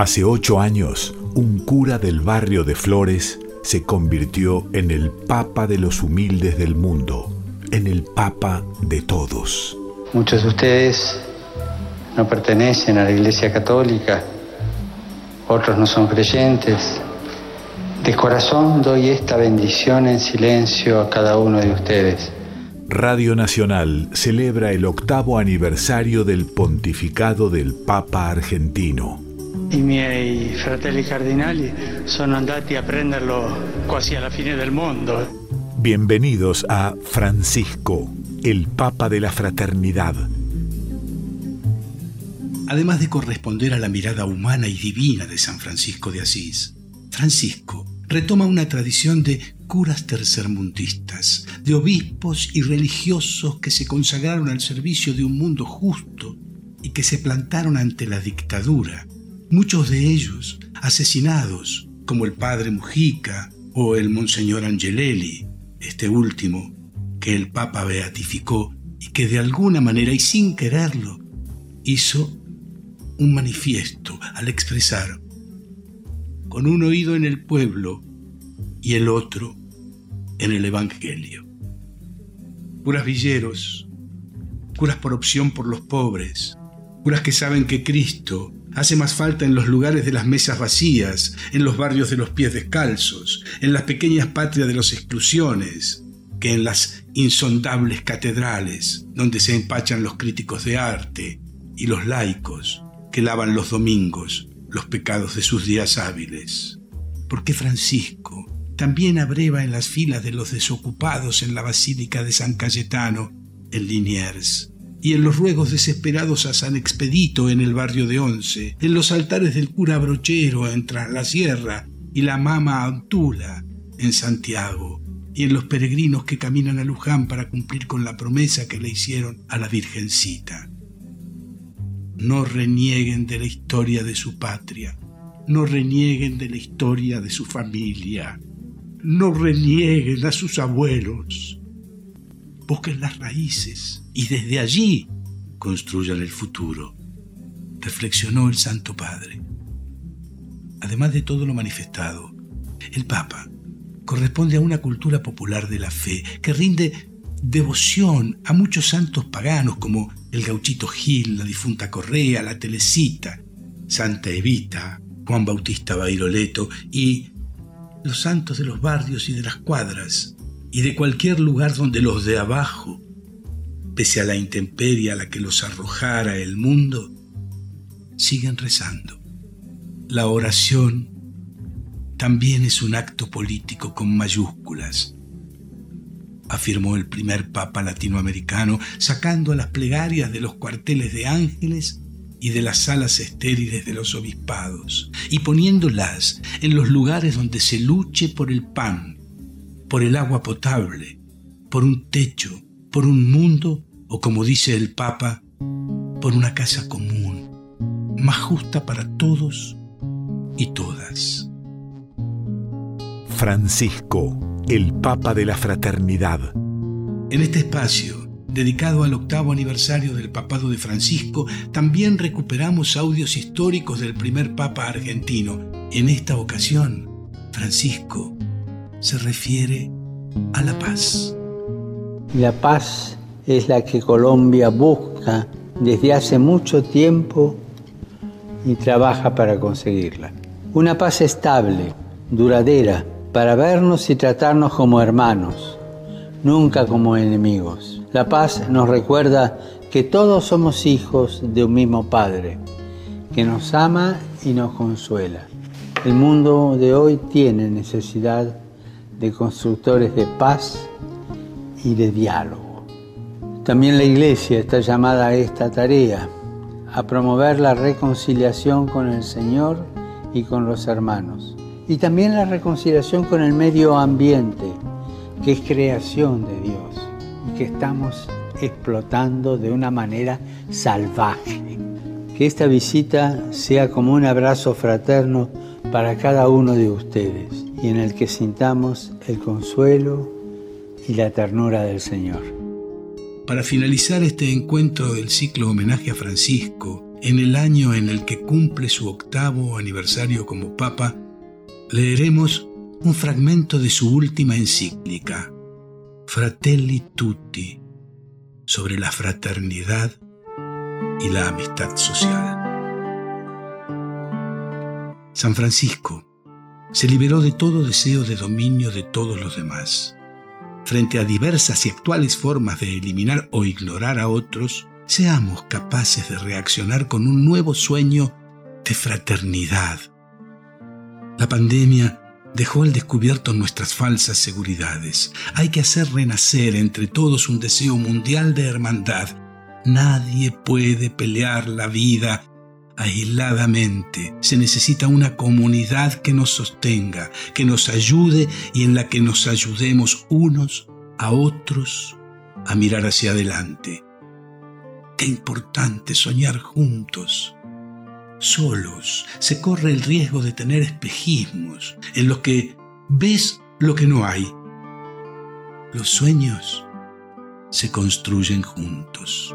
Hace ocho años, un cura del barrio de Flores se convirtió en el Papa de los humildes del mundo, en el Papa de todos. Muchos de ustedes no pertenecen a la Iglesia Católica, otros no son creyentes. De corazón doy esta bendición en silencio a cada uno de ustedes. Radio Nacional celebra el octavo aniversario del pontificado del Papa argentino. I miei fratelli cardinali sono andati a prenderlo quasi alla fine del mondo. Bienvenidos a Francisco, el Papa de la Fraternidad. Además de corresponder a la mirada humana y divina de San Francisco de Asís, Francisco retoma una tradición de curas tercermundistas, de obispos y religiosos que se consagraron al servicio de un mundo justo y que se plantaron ante la dictadura muchos de ellos asesinados, como el padre Mujica o el monseñor Angelelli, este último que el Papa beatificó y que de alguna manera y sin quererlo hizo un manifiesto al expresar con un oído en el pueblo y el otro en el Evangelio. Curas villeros, curas por opción por los pobres, curas que saben que Cristo hace más falta en los lugares de las mesas vacías, en los barrios de los pies descalzos, en las pequeñas patrias de las exclusiones, que en las insondables catedrales donde se empachan los críticos de arte y los laicos que lavan los domingos los pecados de sus días hábiles. Porque Francisco también abreva en las filas de los desocupados en la Basílica de San Cayetano, en Liniers, y en los ruegos desesperados a San Expedito en el barrio de Once, en los altares del cura Brochero en Tras la Sierra y la Mama Antula en Santiago, y en los peregrinos que caminan a Luján para cumplir con la promesa que le hicieron a la Virgencita. No renieguen de la historia de su patria, no renieguen de la historia de su familia, no renieguen a sus abuelos, busquen las raíces y desde allí construyan el futuro, reflexionó el Santo Padre. Además de todo lo manifestado, el Papa corresponde a una cultura popular de la fe que rinde devoción a muchos santos paganos como el gauchito Gil, la difunta Correa, la Telecita, Santa Evita, Juan Bautista Bairoleto y los santos de los barrios y de las cuadras, y de cualquier lugar donde los de abajo, pese a la intemperie a la que los arrojara el mundo, siguen rezando. La oración también es un acto político con mayúsculas, afirmó el primer papa latinoamericano, sacando a las plegarias de los cuarteles de ángeles y de las salas estériles de los obispados, y poniéndolas en los lugares donde se luche por el pan por el agua potable, por un techo, por un mundo o como dice el Papa, por una casa común, más justa para todos y todas. Francisco, el Papa de la Fraternidad. En este espacio, dedicado al octavo aniversario del papado de Francisco, también recuperamos audios históricos del primer Papa argentino. En esta ocasión, Francisco se refiere a la paz. La paz es la que Colombia busca desde hace mucho tiempo y trabaja para conseguirla. Una paz estable, duradera, para vernos y tratarnos como hermanos, nunca como enemigos. La paz nos recuerda que todos somos hijos de un mismo Padre, que nos ama y nos consuela. El mundo de hoy tiene necesidad de constructores de paz y de diálogo. También la Iglesia está llamada a esta tarea, a promover la reconciliación con el Señor y con los hermanos, y también la reconciliación con el medio ambiente, que es creación de Dios y que estamos explotando de una manera salvaje. Que esta visita sea como un abrazo fraterno para cada uno de ustedes y en el que sintamos el consuelo y la ternura del Señor. Para finalizar este encuentro del ciclo homenaje a Francisco en el año en el que cumple su octavo aniversario como Papa, leeremos un fragmento de su última encíclica, Fratelli Tutti, sobre la fraternidad y la amistad social. San Francisco se liberó de todo deseo de dominio de todos los demás. Frente a diversas y actuales formas de eliminar o ignorar a otros, seamos capaces de reaccionar con un nuevo sueño de fraternidad. La pandemia dejó al descubierto nuestras falsas seguridades. Hay que hacer renacer entre todos un deseo mundial de hermandad. Nadie puede pelear la vida aisladamente. Se necesita una comunidad que nos sostenga, que nos ayude y en la que nos ayudemos unos a otros a mirar hacia adelante. Qué importante soñar juntos. Solos se corre el riesgo de tener espejismos en los que ves lo que no hay. Los sueños se construyen juntos.